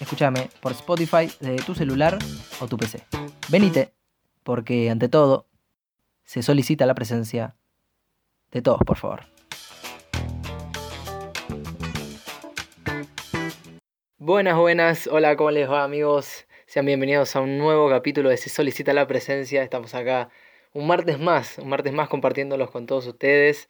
Escúchame por Spotify de tu celular o tu PC. Venite, porque ante todo se solicita la presencia de todos, por favor. Buenas, buenas, hola, ¿cómo les va amigos? Sean bienvenidos a un nuevo capítulo de Se solicita la presencia. Estamos acá un martes más, un martes más compartiéndolos con todos ustedes.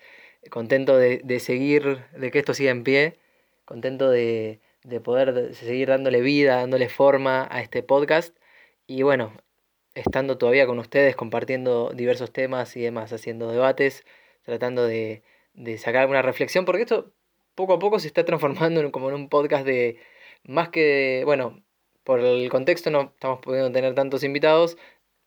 Contento de, seguir, de que esto siga en pie. Contento de, de poder seguir dándole vida, dándole forma a este podcast. Y bueno, estando todavía con ustedes, compartiendo diversos temas y demás, haciendo debates, tratando de, de sacar alguna reflexión, porque esto poco a poco se está transformando en, como en un podcast de más que, bueno, por el contexto no estamos pudiendo tener tantos invitados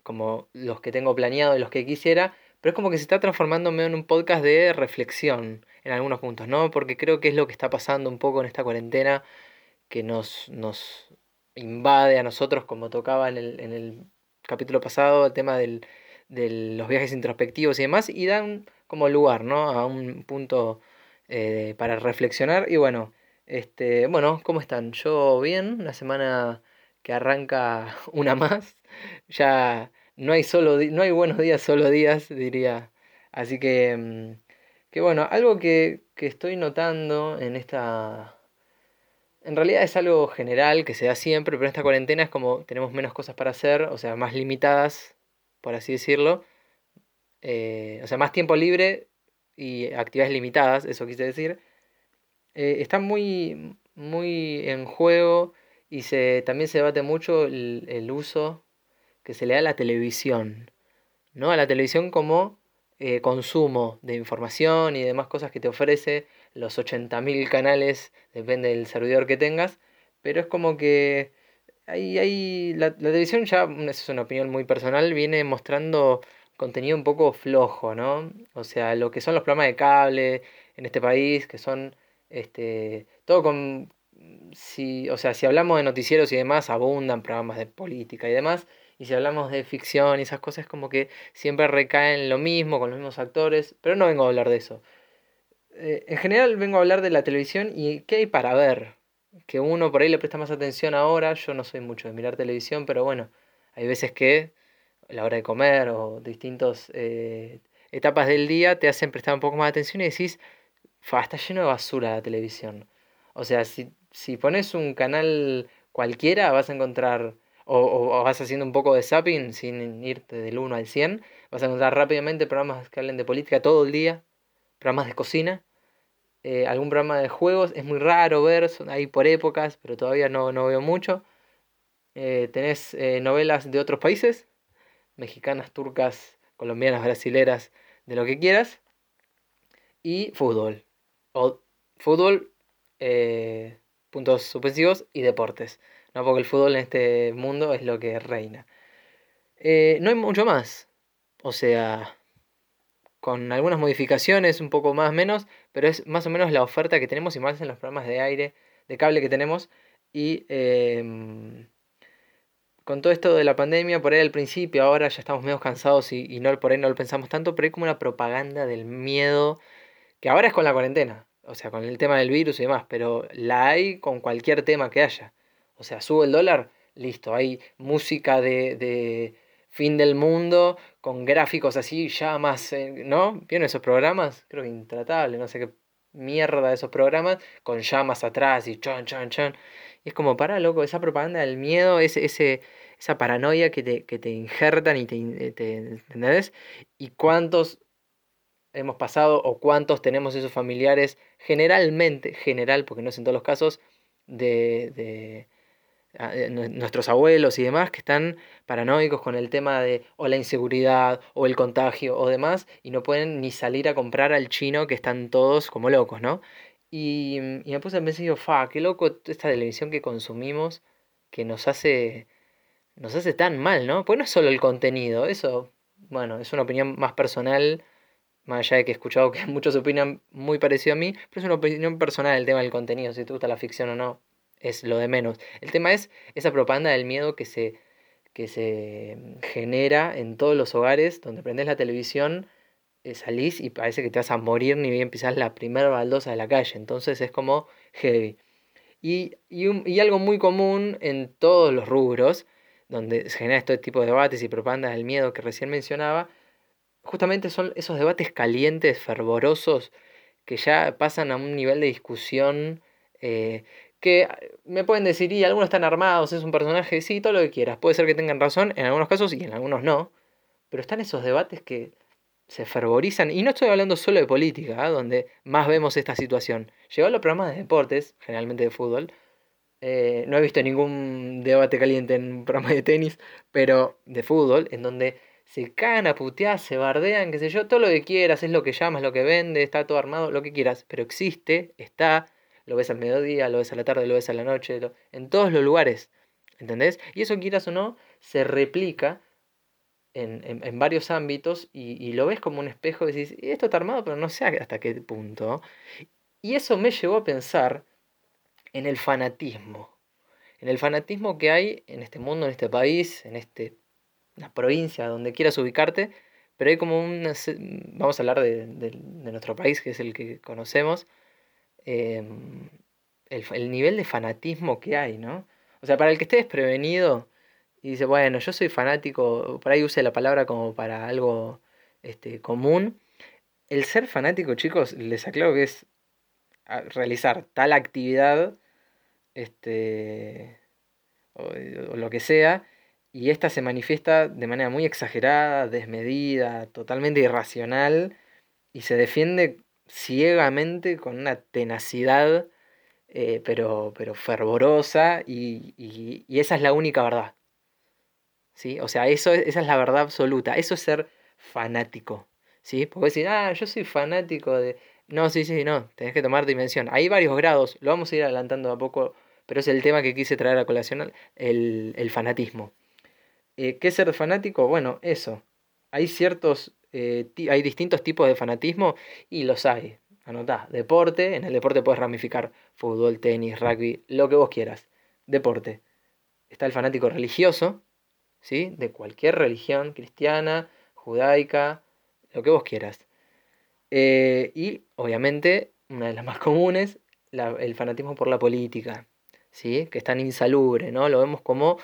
como los que tengo planeado y los que quisiera, pero es como que se está transformando en un podcast de reflexión en algunos puntos, ¿no? Porque creo que es lo que está pasando un poco en esta cuarentena que nos, nos invade a nosotros, como tocaba en el, en el capítulo pasado, el tema del, de los viajes introspectivos y demás, y dan como lugar, ¿no? A un punto eh, para reflexionar. Y bueno, este, bueno, ¿cómo están? Yo bien, una semana que arranca una más. Ya no hay, solo no hay buenos días, solo días, diría. Así que, mm, que bueno, algo que, que estoy notando en esta... En realidad es algo general que se da siempre, pero en esta cuarentena es como tenemos menos cosas para hacer, o sea, más limitadas, por así decirlo. Eh, o sea, más tiempo libre y actividades limitadas, eso quise decir. Eh, está muy, muy en juego y se, también se debate mucho el, uso que se le da a la televisión, ¿no? A la televisión como eh, consumo de información y demás cosas que te ofrece, los 80.000 canales, depende del servidor que tengas, pero es como que ahí, ahí la, la, televisión ya, esa es una opinión muy personal, viene mostrando contenido un poco flojo, ¿no? O sea, lo que son los programas de cable en este país, que son este, todo con si, o sea, si hablamos de noticieros y demás, abundan programas de política y demás. Y si hablamos de ficción y esas cosas, como que siempre recaen lo mismo, con los mismos actores. Pero no vengo a hablar de eso. Eh, en general vengo a hablar de la televisión y qué hay para ver. Que uno por ahí le presta más atención ahora. Yo no soy mucho de mirar televisión, pero bueno, hay veces que la hora de comer o distintas eh, etapas del día te hacen prestar un poco más atención y decís, está lleno de basura la televisión. O sea, si si pones un canal cualquiera, vas a encontrar, o, vas haciendo un poco de zapping sin irte del 1 al 100, vas a encontrar rápidamente programas que hablen de política todo el día, programas de cocina, eh, algún programa de juegos, es muy raro ver, son ahí por épocas, pero todavía no, no veo mucho. Eh, tenés eh, novelas de otros países, mexicanas, turcas, colombianas, brasileras, de lo que quieras. Y fútbol. O fútbol puntos suspensivos y deportes, ¿no? porque el fútbol en este mundo es lo que reina. Eh, no hay mucho más, o sea, con algunas modificaciones, un poco más menos, pero es más o menos la oferta que tenemos y más en los programas de aire, de cable que tenemos. Y em, con todo esto de la pandemia, por ahí al principio, ahora ya estamos medio cansados y, y no, por ahí no lo pensamos tanto, pero hay como una propaganda del miedo, que ahora es con la cuarentena o sea, con el tema del virus y demás, pero la hay con cualquier tema que haya. O sea, sube el dólar, listo, hay música de, de fin del mundo con gráficos así ya más, eh, ¿no? ¿Vieron esos programas? Creo que intratable, no sé qué mierda de esos programas, con llamas atrás y chon, chon, chon. Y es como, para, loco, esa propaganda del miedo, ese, ese, esa paranoia que te, que te injertan y te, te, ¿entendés? Y cuántos hemos pasado o cuántos tenemos esos familiares, generalmente, general, porque no es en todos los casos, de, de, nuestros abuelos y demás que están paranoicos con el tema de o la inseguridad o el contagio o demás y no pueden ni salir a comprar al chino que están todos como locos, ¿no? Y, y me puse a pensar, digo, fa, qué loco esta televisión que consumimos que nos hace nos hace tan mal, ¿no? Pues no es solo el contenido, eso, bueno, es una opinión más personal, más allá de que he escuchado que muchos opinan muy parecido a mí, pero es una opinión personal el tema del contenido, si te gusta la ficción o no, es lo de menos. El tema es esa propaganda del miedo que se, que se genera en todos los hogares, donde prendes la televisión, eh, salís y parece que te vas a morir ni bien pisás la primera baldosa de la calle, entonces es como heavy. Y, y algo muy común en todos los rubros, donde se genera este tipo de debates y propaganda del miedo que recién mencionaba, justamente son esos debates calientes, fervorosos, que ya pasan a un nivel de discusión eh, que me pueden decir, y algunos están armados, es un personaje, sí, todo lo que quieras. Puede ser que tengan razón en algunos casos y en algunos no, pero están esos debates que se fervorizan, y no estoy hablando solo de política, ¿ah? donde más vemos esta situación. Llegó a los programas de deportes, generalmente de fútbol, eh, no he visto ningún debate caliente en un programa de tenis, pero de fútbol, en donde se cagan a putear, se bardean, qué sé yo, todo lo que quieras, es lo que llamas, lo que vende, está todo armado, lo que quieras, pero existe, está, lo ves al mediodía, lo ves a la tarde, lo ves a la noche, en todos los lugares, ¿entendés? Y eso quieras o no, se replica en, varios ámbitos y, lo ves como un espejo y dices, esto está armado, pero no sé hasta qué punto. Y eso me llevó a pensar en el fanatismo. En el fanatismo que hay en este mundo, en este país, en este, la provincia, donde quieras ubicarte, pero hay como un... Vamos a hablar de, nuestro país, que es el que conocemos. Em, el, nivel de fanatismo que hay, ¿no? O sea, para el que esté desprevenido y dice, bueno, yo soy fanático, por ahí use la palabra como para algo este, común. El ser fanático, chicos, les aclaro que es realizar tal actividad este, o, lo que sea, y esta se manifiesta de manera muy exagerada, desmedida, totalmente irracional, y se defiende ciegamente con una tenacidad, eh, pero, pero fervorosa, y, y, esa es la única verdad. ¿Sí? O sea, eso, esa es la verdad absoluta, eso es ser fanático. ¿Sí? Porque decir, ah, yo soy fanático de no, sí, sí, no, tenés que tomar dimensión. Hay varios grados, lo vamos a ir adelantando a poco, pero es el tema que quise traer a colación, el, fanatismo. Eh, ¿Qué es ser fanático? Bueno, eso. Hay ciertos, eh, hay distintos tipos de fanatismo y los hay. Anotá, deporte, en el deporte puedes ramificar fútbol, tenis, rugby, lo que vos quieras. Deporte. Está el fanático religioso, ¿sí? De cualquier religión, cristiana, judaica, lo que vos quieras. Eh, y obviamente, una de las más comunes, el fanatismo por la política, ¿sí? que es tan insalubre, ¿no? Lo vemos como,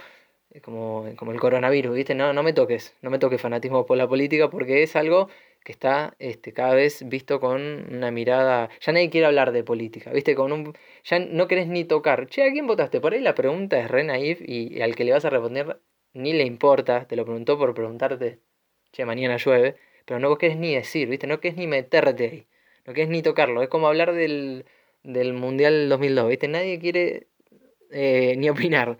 como, como el coronavirus, ¿viste? No, no me toques, no me toques fanatismo por la política porque es algo que está este, cada vez visto con una mirada. Ya nadie quiere hablar de política, ¿viste? Con un, ya no querés ni tocar. Che, ¿a quién votaste? Por ahí la pregunta es re naif y, al que le vas a responder ni le importa, te lo preguntó por preguntarte, che, mañana llueve pero no querés ni decir, ¿viste? No querés ni meterte ahí, no querés ni tocarlo. Es como hablar del, del Mundial 2002, ¿viste? Nadie quiere eh, ni opinar.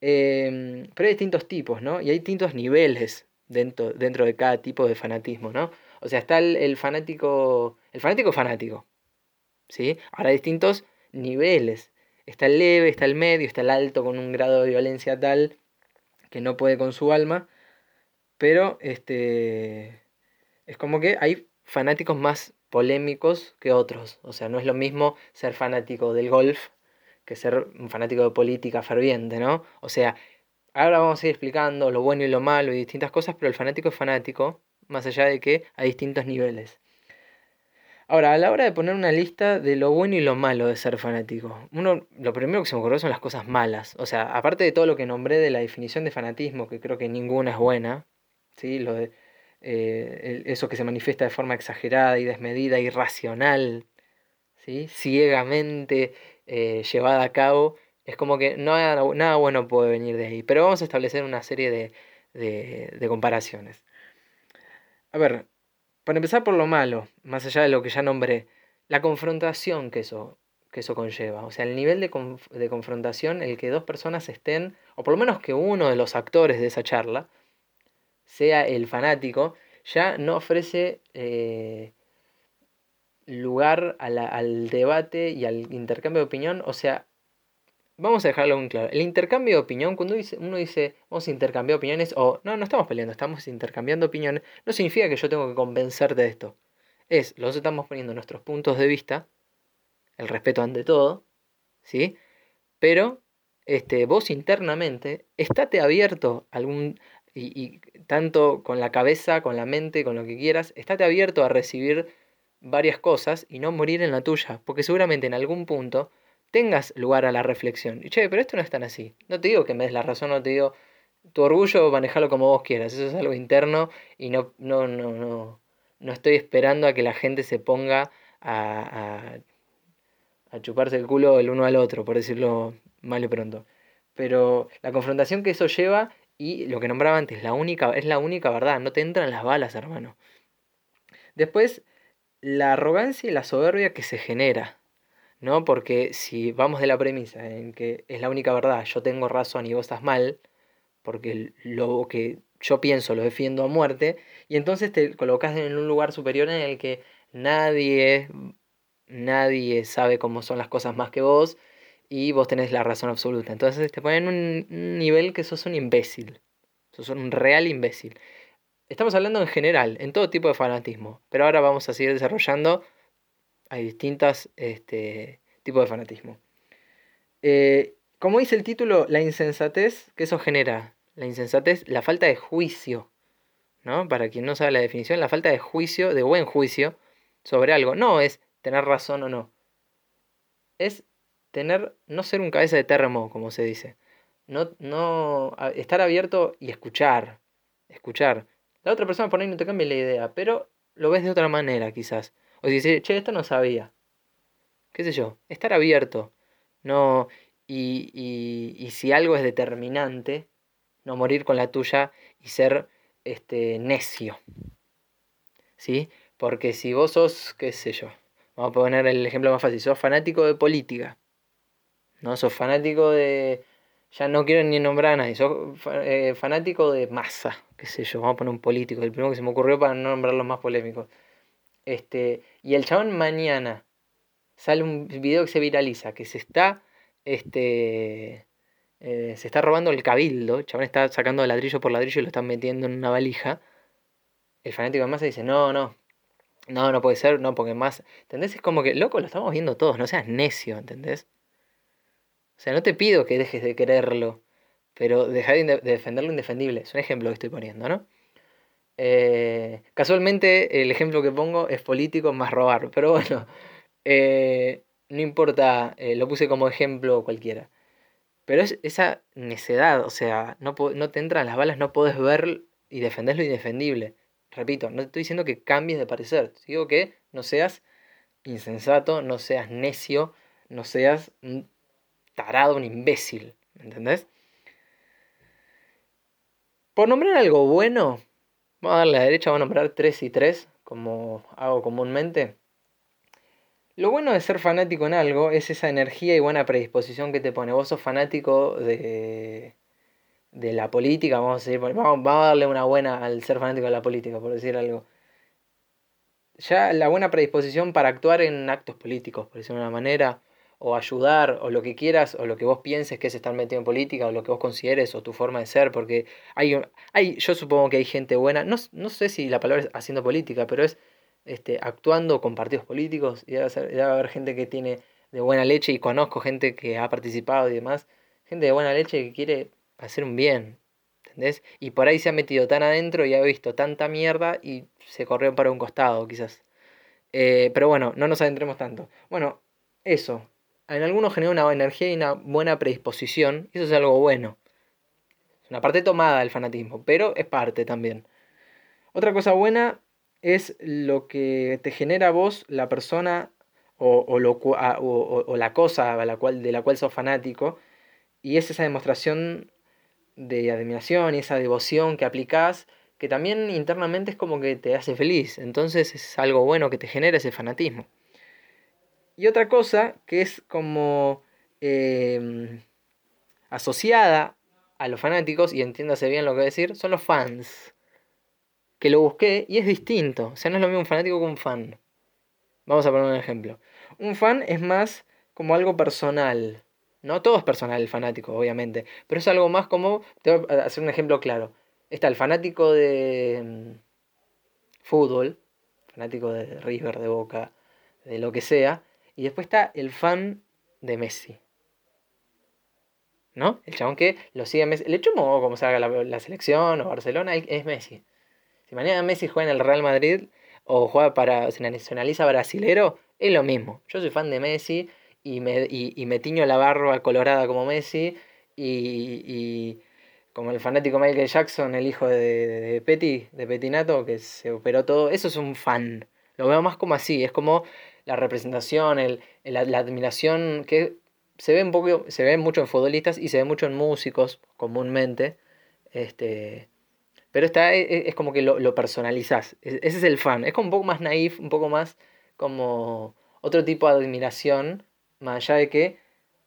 Em, pero hay distintos tipos, ¿no? Y hay distintos niveles dentro, dentro de cada tipo de fanatismo, ¿no? O sea, está el, fanático, el fanático fanático, ¿sí? Ahora hay distintos niveles. Está el leve, está el medio, está el alto con un grado de violencia tal que no puede con su alma. Pero este es como que hay fanáticos más polémicos que otros. O sea, no es lo mismo ser fanático del golf que ser un fanático de política ferviente, ¿no? O sea, ahora vamos a ir explicando lo bueno y lo malo y distintas cosas, pero el fanático es fanático, más allá de que hay distintos niveles. Ahora, a la hora de poner una lista de lo bueno y lo malo de ser fanático, uno, lo primero que se me ocurrió son las cosas malas. O sea, aparte de todo lo que nombré de la definición de fanatismo, que creo que ninguna es buena, ¿sí? Lo de eh, eso que se manifiesta de forma exagerada y desmedida, irracional, ciegamente eh, llevada a cabo, es como que no, nada bueno puede venir de ahí. Pero vamos a establecer una serie de, de, comparaciones. A ver, para empezar por lo malo, más allá de lo que ya nombré, la confrontación que eso, que eso conlleva. O sea, el nivel de, de, confrontación, el que dos personas estén, o por lo menos que uno de los actores de esa charla, sea el fanático, ya no ofrece eh, lugar al debate y al intercambio de opinión. O sea, vamos a dejarlo muy claro. El intercambio de opinión, cuando uno dice vamos a intercambiar opiniones o no, no estamos peleando, estamos intercambiando opiniones, no significa que yo tengo que convencerte de esto. Es, los estamos poniendo nuestros puntos de vista, el respeto ante todo, ¿sí? Pero este, vos internamente, estate abierto a algún, y, y, tanto con la cabeza, con la mente, con lo que quieras, estate abierto a recibir varias cosas y no morir en la tuya, porque seguramente en algún punto tengas lugar a la reflexión. Y che, pero esto no es tan así. No te digo que me des la razón, no te digo tu orgullo, manejalo como vos quieras. Eso es algo interno y no, no, no, no, no estoy esperando a que la gente se ponga a, a, a chuparse el culo el uno al otro, por decirlo mal y pronto. Pero la confrontación que eso lleva y lo que nombraba antes, la única, es la única verdad, no te entran las balas, hermano. Después, la arrogancia y la soberbia que se genera. ¿no? Porque si vamos de la premisa en que es la única verdad, yo tengo razón y vos estás mal, porque lo que yo pienso lo defiendo a muerte, y entonces te colocas en un lugar superior en el que nadie, nadie sabe cómo son las cosas más que vos, y vos tenés la razón absoluta. Entonces te ponen un, un nivel que sos un imbécil, sos un real imbécil. Estamos hablando en general, en todo tipo de fanatismo, pero ahora vamos a seguir desarrollando hay distintos este, tipos de fanatismo. Eh, como dice el título, la insensatez que eso genera. La insensatez, la falta de juicio. ¿no? Para quien no sabe la definición, la falta de juicio, de buen juicio, sobre algo. No es tener razón o no. Es tener, no ser un cabeza de termo, como se dice. No, no, estar abierto y escuchar. Escuchar. La otra persona por ahí no te cambia la idea, pero lo ves de otra manera quizás. O si dice, che, esto no sabía. ¿Qué sé yo? Estar abierto. No. Y, y, y si algo es determinante, no morir con la tuya y ser este, necio. ¿Sí? Porque si vos sos, qué sé yo, vamos a poner el ejemplo más fácil, sos fanático de política, ¿no? Sos fanático de, ya no quiero ni nombrar a nadie, sos eh, fanático de masa, qué sé yo, vamos a poner un político, el primero que se me ocurrió para no nombrar los más polémicos. Este, y el chabón mañana sale un video que se viraliza, que se está, este, eh, se está robando el cabildo, el chabón está sacando ladrillo por ladrillo y lo están metiendo en una valija. El fanático de Massa dice, no, no, no, no puede ser, no, porque más, ¿entendés? Es como que, loco, lo estamos viendo todos, no seas necio, ¿entendés? O sea, no te pido que dejes de quererlo, pero deja de, de defender lo indefendible. Es un ejemplo que estoy poniendo, ¿no? Eh, casualmente el ejemplo que pongo es político más robar, pero bueno, eh, no importa, eh, lo puse como ejemplo cualquiera. Pero es esa necedad, o sea, no, no te entran las balas, no puedes ver y defender lo indefendible. Repito, no te estoy diciendo que cambies de parecer, digo que no seas insensato, no seas necio, no seas un tarado, un imbécil, ¿me entendés? Por nombrar algo bueno, Vamos a darle a la derecha, vamos a nombrar 3 y 3, como hago comúnmente. Lo bueno de ser fanático en algo es esa energía y buena predisposición que te pone. Vos sos fanático de, de la política, vamos a, decir, vamos, a darle una buena al ser fanático de la política, por decir algo. Ya la buena predisposición para actuar en actos políticos, por decirlo de una manera, o ayudar, o lo que quieras, o lo que vos pienses que es estar metido en política, o lo que vos consideres, o tu forma de ser, porque hay, hay yo supongo que hay gente buena, no, no sé si la palabra es haciendo política, pero es este, actuando con partidos políticos, y debe, haber gente que tiene de buena leche, y conozco gente que ha participado y demás, gente de buena leche que quiere hacer un bien, ¿entendés? Y por ahí se ha metido tan adentro y ha visto tanta mierda y se corrió para un costado, quizás. Eh, pero bueno, no nos adentremos tanto. Bueno, eso, en algunos genera una energía y una buena predisposición, y eso es algo bueno. Es una parte tomada del fanatismo, pero es parte también. Otra cosa buena es lo que te genera a vos la persona o, o, la cosa la cual, de la cual sos fanático, y es esa demostración de admiración y esa devoción que aplicás, que también internamente es como que te hace feliz. Entonces es algo bueno que te genera ese fanatismo. Y otra cosa que es como em, asociada a los fanáticos, y entiéndase bien lo que voy a decir, son los fans. Que lo busqué y es distinto. O sea, no es lo mismo un fanático que un fan. Vamos a poner un ejemplo. Un fan es más como algo personal. No todo es personal el fanático, obviamente, pero es algo más como, te voy a hacer un ejemplo claro. Está el fanático de mm, fútbol, fanático de River, de Boca, de lo que sea, y después está el fan de Messi. ¿No? El chabón que lo sigue a Messi. Le chumo como salga la, la selección o Barcelona, es Messi. Si mañana Messi juega en el Real Madrid o juega para, se nacionaliza brasilero, es lo mismo. Yo soy fan de Messi y me, y, me tiño la barba colorada como Messi y, como el fanático Michael Jackson, el hijo de, de Petty, de Petinato, que se operó todo, eso es un fan. Lo veo más como así, es como la representación, el, la, admiración que se ve un poco, se ve mucho en futbolistas y se ve mucho en músicos comúnmente. Este, pero está, e, e, es, como que lo, lo personalizás. Ese es el fan. Es como un poco más naif, un poco más como otro tipo de admiración, más allá de que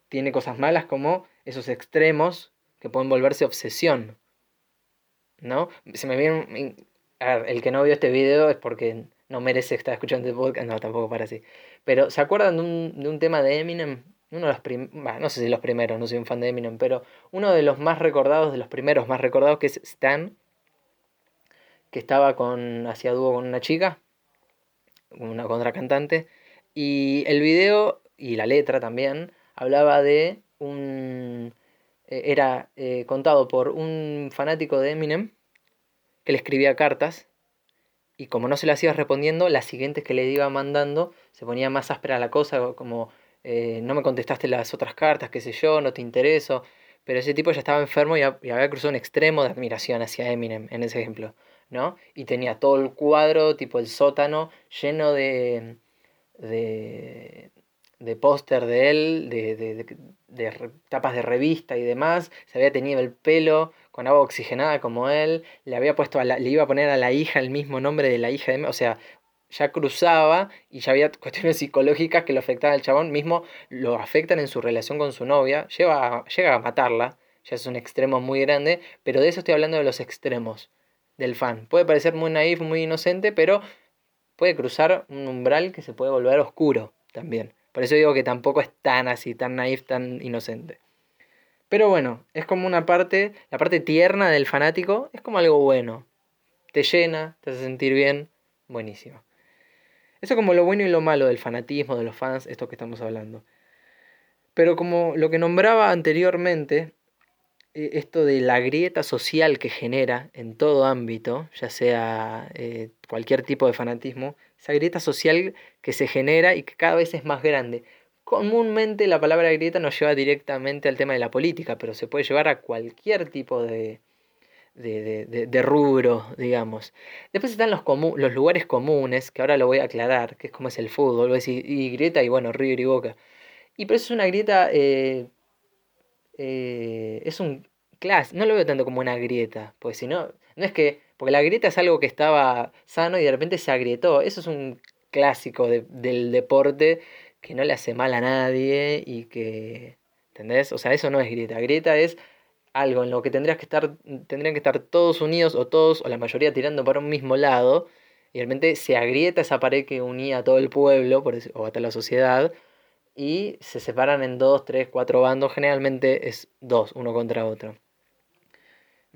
tiene cosas malas como esos extremos que pueden volverse obsesión. ¿No? Se me viene. El que no vio este video es porque no merece estar escuchando el podcast. No, tampoco para así. Pero, ¿se acuerdan de un, de un tema de Eminem? Uno de los primeros, no sé si los primeros, no soy un fan de Eminem, pero uno de los más recordados, de los primeros más recordados, que es Stan, que estaba con, hacía dúo con una chica, una contracantante, y el video y la letra también hablaba de un... Eh, era eh, contado por un fanático de Eminem que le escribía cartas y como no se las iba respondiendo, las siguientes que le iba mandando se ponía más áspera la cosa, como eh, no me contestaste las otras cartas, qué sé yo, no te intereso. Pero ese tipo ya estaba enfermo y, había cruzado un extremo de admiración hacia Eminem en ese ejemplo. ¿no? Y tenía todo el cuadro, tipo el sótano, lleno de, de, de póster de él, de, de, de, tapas de revista y demás. Se había tenido el pelo con agua oxigenada como él. Le había puesto a le iba a poner a la hija el mismo nombre de la hija de... O sea, ya cruzaba y ya había cuestiones psicológicas que lo afectaban al chabón. Mismo lo afectan en su relación con su novia. Lleva, llega a matarla. Ya es un extremo muy grande. Pero de eso estoy hablando de los extremos del fan. Puede parecer muy naif, muy inocente, pero puede cruzar un umbral que se puede volver oscuro también. Por eso digo que tampoco es tan así, tan naif, tan inocente. Pero bueno, es como una parte, la parte tierna del fanático es como algo bueno. Te llena, te hace sentir bien, buenísimo. Eso es como lo bueno y lo malo del fanatismo, de los fans, esto que estamos hablando. Pero como lo que nombraba anteriormente, eh, esto de la grieta social que genera en todo ámbito, ya sea eh, cualquier tipo de fanatismo, esa grieta social que se genera y que cada vez es más grande. Comúnmente la palabra grieta nos lleva directamente al tema de la política, pero se puede llevar a cualquier tipo de, de, rubro, digamos. Después están los, los lugares comunes, que ahora lo voy a aclarar, que es como es el fútbol, voy a decir, y grieta y bueno, River y Boca. Y pero eso es una grieta eh, eh, es un class, no lo veo tanto como una grieta, porque si no, no es que, porque la grieta es algo que estaba sano y de repente se agrietó, eso es un clásico del deporte que no le hace mal a nadie y que, ¿entendés? O sea, eso no es grieta, grieta es algo en lo que tendrías que estar, tendrían que estar todos unidos o todos o la mayoría tirando para un mismo lado y de repente se agrieta esa pared que unía a todo el pueblo por o hasta la sociedad y se separan en dos, tres, cuatro bandos, generalmente es dos, uno contra otro.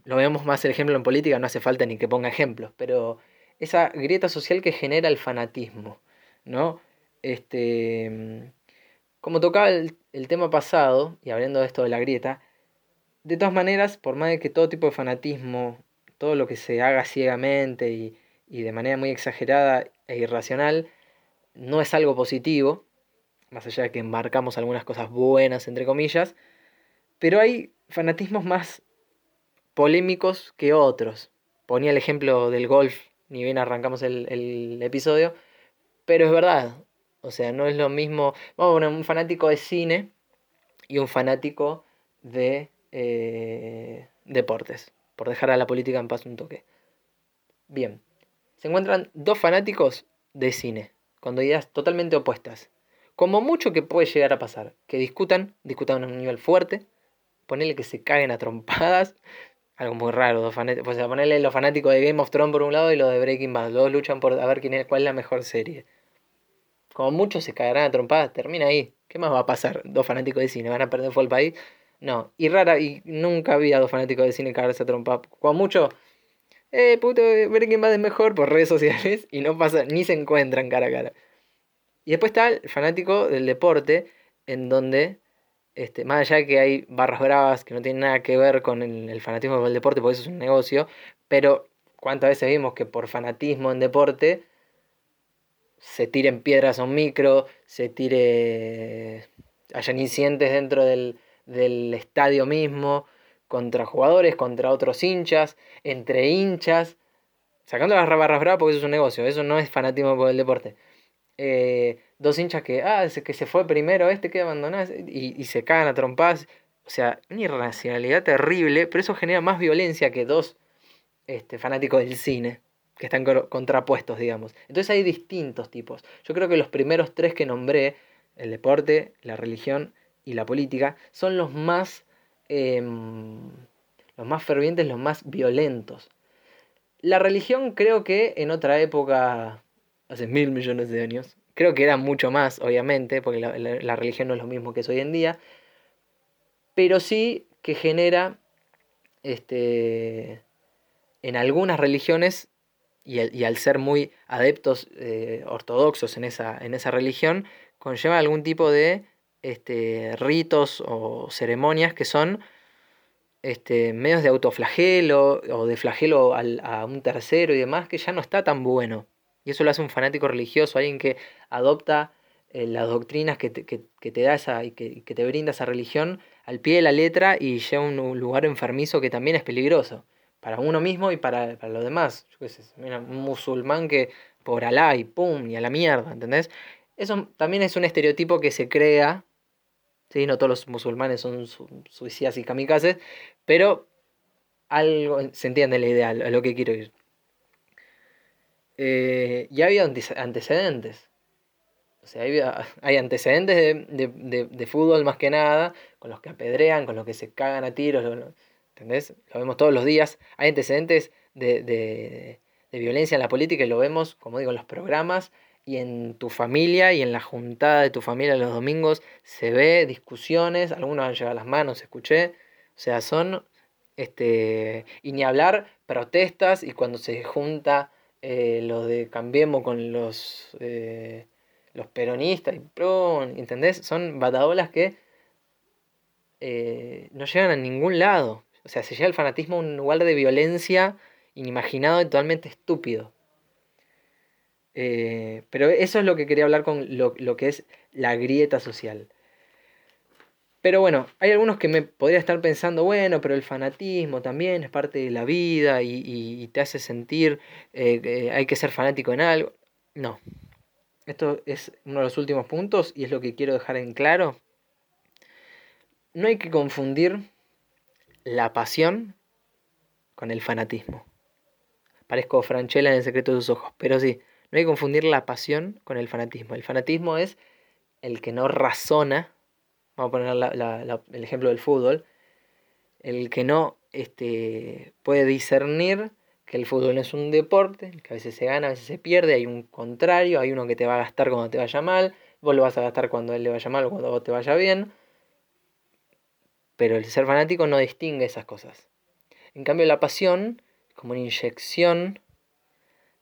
Lo vemos más el ejemplo en política, no hace falta ni que ponga ejemplos, pero esa grieta social que genera el fanatismo, ¿no? Este, como tocaba el, tema pasado, y hablando de esto de la grieta, de todas maneras, por más de que todo tipo de fanatismo, todo lo que se haga ciegamente y, y de manera muy exagerada e irracional, no es algo positivo, más allá de que embarcamos algunas cosas buenas, entre comillas, pero hay fanatismos más polémicos que otros. Ponía el ejemplo del golf, ni bien arrancamos el, episodio, pero es verdad, o sea, no es lo mismo, poner un fanático de cine y un fanático de eh, deportes, por dejar a la política en paz un toque. Bien, se encuentran dos fanáticos de cine, con ideas totalmente opuestas. Como mucho que puede llegar a pasar, que discutan, discutan a un nivel fuerte, ponerle que se caguen a trompadas, algo muy raro, dos pues a ponerle los fanáticos de Game of Thrones por un lado y los de Breaking Bad, los dos luchan por a ver quién es, cuál es la mejor serie. Como mucho se cagarán a trompadas, termina ahí, ¿Qué más va a pasar? Dos fanáticos de cine van a perder fue el país. No, y rara, y nunca había dos fanáticos de cine cagarse a trompa. Con mucho, eh, puto, quién va de mejor por redes sociales y no pasa, ni se encuentran cara a cara. Y después está el fanático del deporte, en donde, este, más allá que hay barras bravas que no tienen nada que ver con el, fanatismo del deporte, porque eso es un negocio, pero cuántas veces vimos que por fanatismo en deporte se tiren piedras a un micro, se tire. hayan incidentes dentro del, del estadio mismo, contra jugadores, contra otros hinchas, entre hinchas, sacando las barras bravas porque eso es un negocio, eso no es fanatismo por el deporte. Eh, dos hinchas que, ah, que se fue primero, este que abandonó, y, y se cagan a trompas. O sea, una irracionalidad terrible, pero eso genera más violencia que dos este, fanáticos del cine, que están contrapuestos, digamos. Entonces hay distintos tipos. Yo creo que los primeros tres que nombré, el deporte, la religión y la política, son los más, em, los más fervientes, los más violentos. La religión creo que en otra época hace mil millones de años. Creo que era mucho más, obviamente, porque la, religión no es lo mismo que es hoy en día. Pero sí que genera, este, en algunas religiones, y, al ser muy adeptos eh, ortodoxos en esa, en esa religión, conlleva algún tipo de este, ritos o ceremonias que son este, medios de autoflagelo o de flagelo a un tercero y demás, que ya no está tan bueno. Y eso lo hace un fanático religioso, alguien que adopta eh, las doctrinas que te, da esa y que, te brinda esa religión al pie de la letra y lleva a un lugar enfermizo que también es peligroso para uno mismo y para, los demás. Yo qué sé, mira, un musulmán que por Alá y pum, y a la mierda, ¿entendés? Eso también es un estereotipo que se crea, ¿sí? No todos los musulmanes son suicidas y kamikazes, pero algo, se entiende la idea, a lo que quiero ir eh, ya había antecedentes. O sea, hay, antecedentes de, fútbol más que nada, con los que apedrean, con los que se cagan a tiros, ¿entendés? Lo vemos todos los días. Hay antecedentes de, violencia en la política y lo vemos, como digo, en los programas y en tu familia y en la juntada de tu familia los domingos se ve discusiones, algunos han llegado a las manos, escuché. O sea, son, este, y ni hablar, protestas y cuando se junta eh, los de Cambiemos con los, eh, los peronistas y pro, ¿entendés? Son batadolas que eh, no llegan a ningún lado. O sea, se llega el fanatismo a un lugar de violencia inimaginado y totalmente estúpido. pero eso es lo que quería hablar con lo, lo que es la grieta social. Pero bueno, hay algunos que me podría estar pensando, bueno, pero el fanatismo también es parte de la vida y, te hace sentir eh, que hay que ser fanático en algo. No. Esto es uno de los últimos puntos y es lo que quiero dejar en claro. No hay que confundir la pasión con el fanatismo. Parezco Franchella en el secreto de sus ojos, pero sí, no hay que confundir la pasión con el fanatismo. El fanatismo es el que no razona vamos a poner el ejemplo del fútbol, el que no este, puede discernir que el fútbol no es un deporte, que a veces se gana, a veces se pierde, hay un contrario, hay uno que te va a gastar cuando te vaya mal, vos lo vas a gastar cuando él le vaya mal o cuando vos te vaya bien, pero el ser fanático no distingue esas cosas. En cambio la pasión, como una inyección,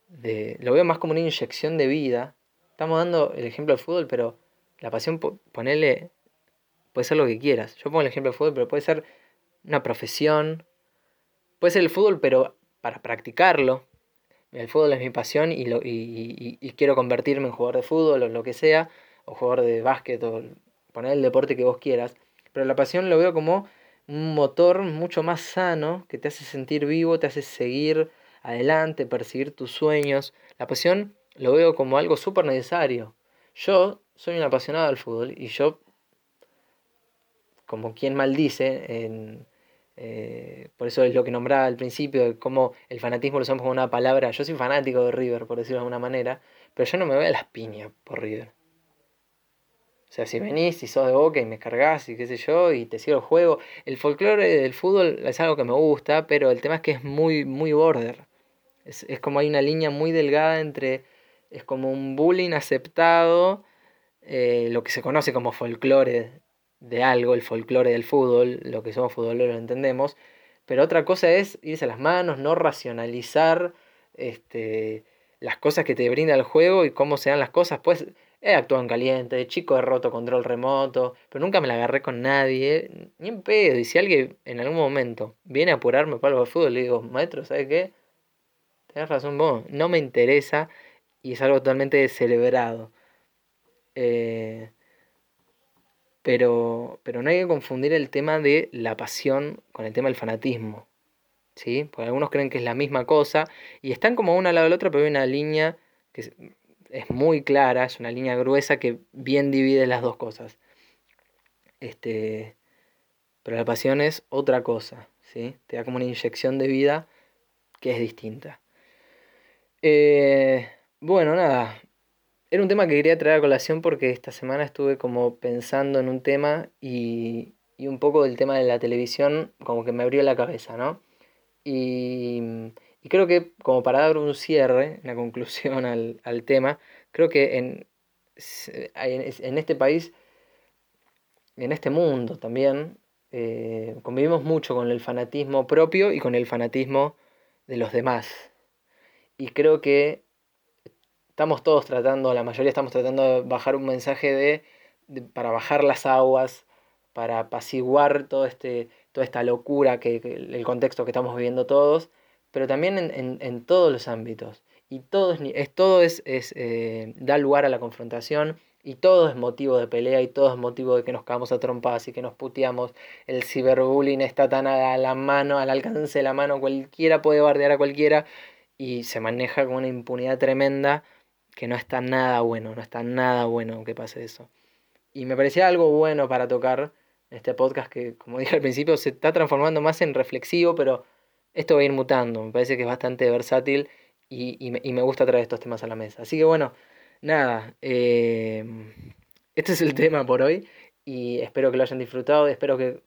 de, lo veo más como una inyección de vida, estamos dando el ejemplo del fútbol, pero la pasión, ponele puede ser lo que quieras. Yo pongo el ejemplo del fútbol, pero puede ser una profesión. Puede ser el fútbol, pero para practicarlo. El fútbol es mi pasión y, lo, y, quiero convertirme en jugador de fútbol o lo que sea, o jugador de básquet, o poner el deporte que vos quieras. Pero la pasión lo veo como un motor mucho más sano que te hace sentir vivo, te hace seguir adelante, perseguir tus sueños. La pasión lo veo como algo súper necesario. Yo soy un apasionado del fútbol y yo como quien maldice, en, eh, por eso es lo que nombraba al principio, como el fanatismo lo usamos como una palabra. Yo soy fanático de River, por decirlo de alguna manera, pero yo no me voy a las piñas por River. O sea, si venís y sos de boca y me cargas y qué sé yo, y te sigo el juego. El folclore del fútbol es algo que me gusta, pero el tema es que es muy, muy border. Es, es como hay una línea muy delgada entre. Es como un bullying aceptado eh, lo que se conoce como folclore de algo, el folclore del fútbol, lo que somos futboleros lo entendemos, pero otra cosa es irse a las manos, no racionalizar este, las cosas que te brinda el juego y cómo se dan las cosas. Pues he actuado en caliente, chico he roto control remoto, pero nunca me la agarré con nadie, ni en pedo. Y si alguien en algún momento viene a apurarme para algo de fútbol, le digo, maestro, ¿sabes qué? Tenés razón vos, no me interesa y es algo totalmente celebrado. Eh, pero, pero no hay que confundir el tema de la pasión con el tema del fanatismo. ¿sí? Porque algunos creen que es la misma cosa y están como una al lado de la otra, pero hay una línea que es, muy clara, es una línea gruesa que bien divide las dos cosas. Este, pero la pasión es otra cosa, ¿sí? Te da como una inyección de vida que es distinta. Eh, bueno, nada, era un tema que quería traer a colación porque esta semana estuve como pensando en un tema y, un poco del tema de la televisión como que me abrió la cabeza, ¿no? Y, creo que como para dar un cierre, una conclusión al, tema, creo que en, en, este país, en este mundo también, eh, convivimos mucho con el fanatismo propio y con el fanatismo de los demás. Y creo que estamos todos tratando, la mayoría estamos tratando de bajar un mensaje de, para bajar las aguas, para apaciguar todo este, toda esta locura, que, el contexto que estamos viviendo todos, pero también en, todos los ámbitos. Y todo es, todo es, eh, da lugar a la confrontación y todo es motivo de pelea y todo es motivo de que nos cagamos a trompadas y que nos puteamos. El ciberbullying está tan a la mano, al alcance de la mano, cualquiera puede bardear a cualquiera y se maneja con una impunidad tremenda que no está nada bueno, no está nada bueno que pase eso. Y me parecía algo bueno para tocar este podcast que, como dije al principio, se está transformando más en reflexivo, pero esto va a ir mutando, me parece que es bastante versátil y, me, gusta traer estos temas a la mesa. Así que bueno, nada, eh, este es el tema por hoy y espero que lo hayan disfrutado, espero que,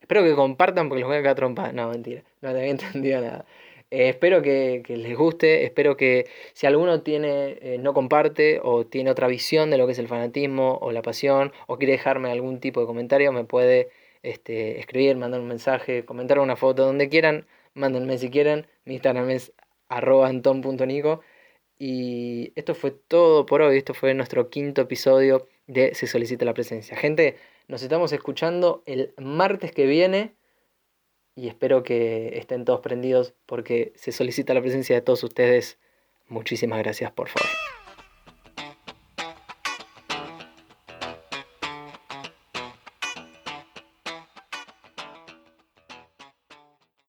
espero que compartan porque los voy a quedar trompa. No, mentira, no te había entendido nada. Eh, espero que, les guste, espero que si alguno tiene, eh, no comparte o tiene otra visión de lo que es el fanatismo o la pasión o quiere dejarme algún tipo de comentario, me puede este, escribir, mandar un mensaje, comentar una foto, donde quieran, mándenme si quieren. Mi Instagram es arroba anton.nico. Y esto fue todo por hoy, esto fue nuestro quinto episodio de Se solicita la presencia. Gente, nos estamos escuchando el martes que viene y espero que estén todos prendidos porque se solicita la presencia de todos ustedes. Muchísimas gracias, por favor.